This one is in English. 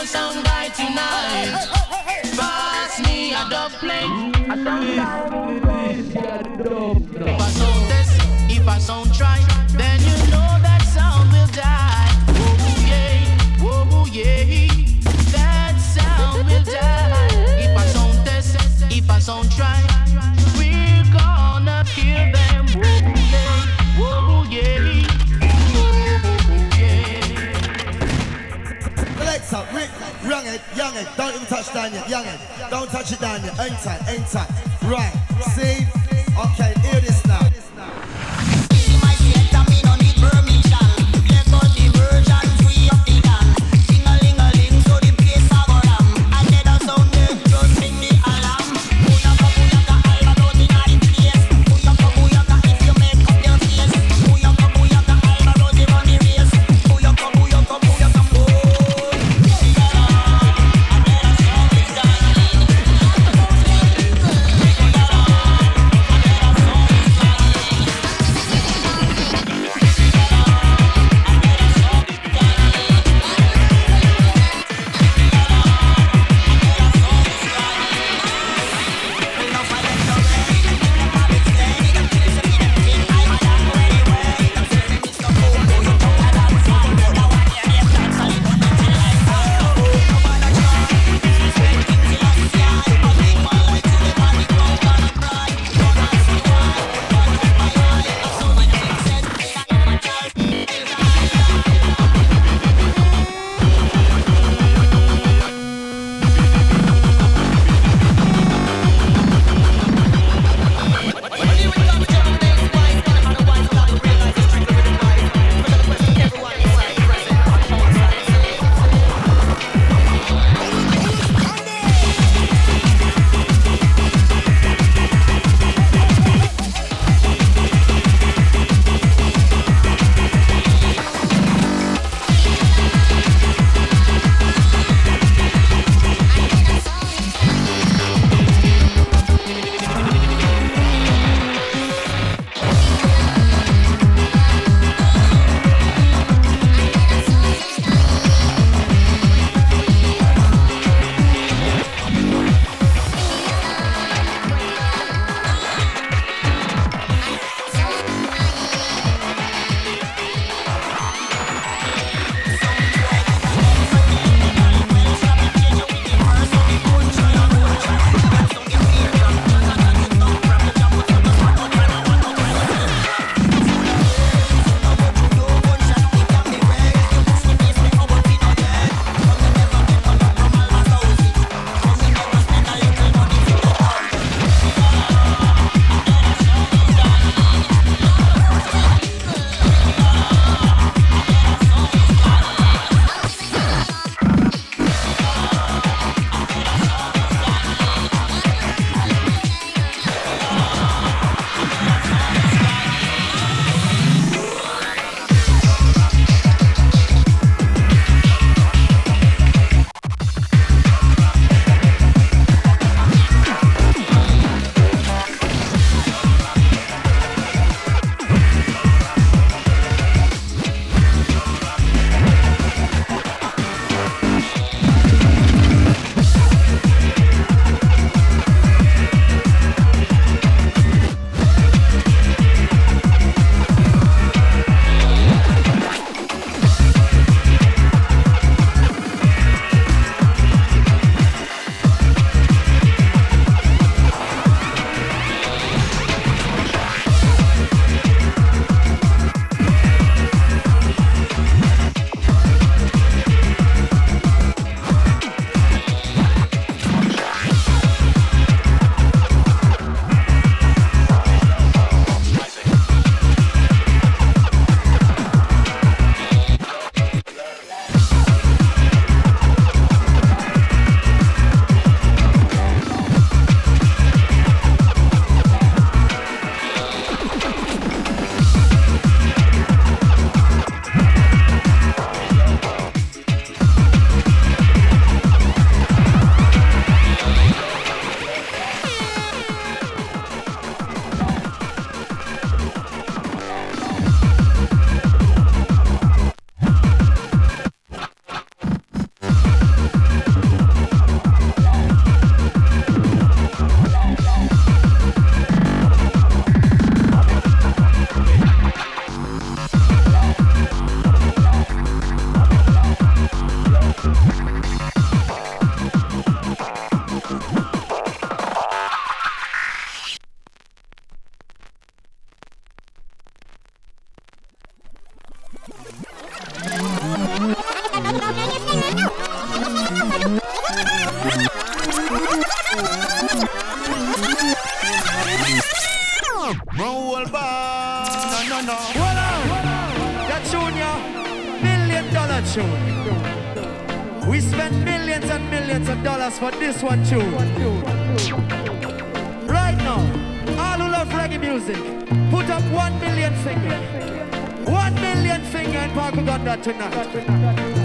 your sound by tonight. Pass me a dub plate. touch Daniel. Young, don't touch it, Daniel. Inside, inside. Right, save. Okay. And Parker got that tonight.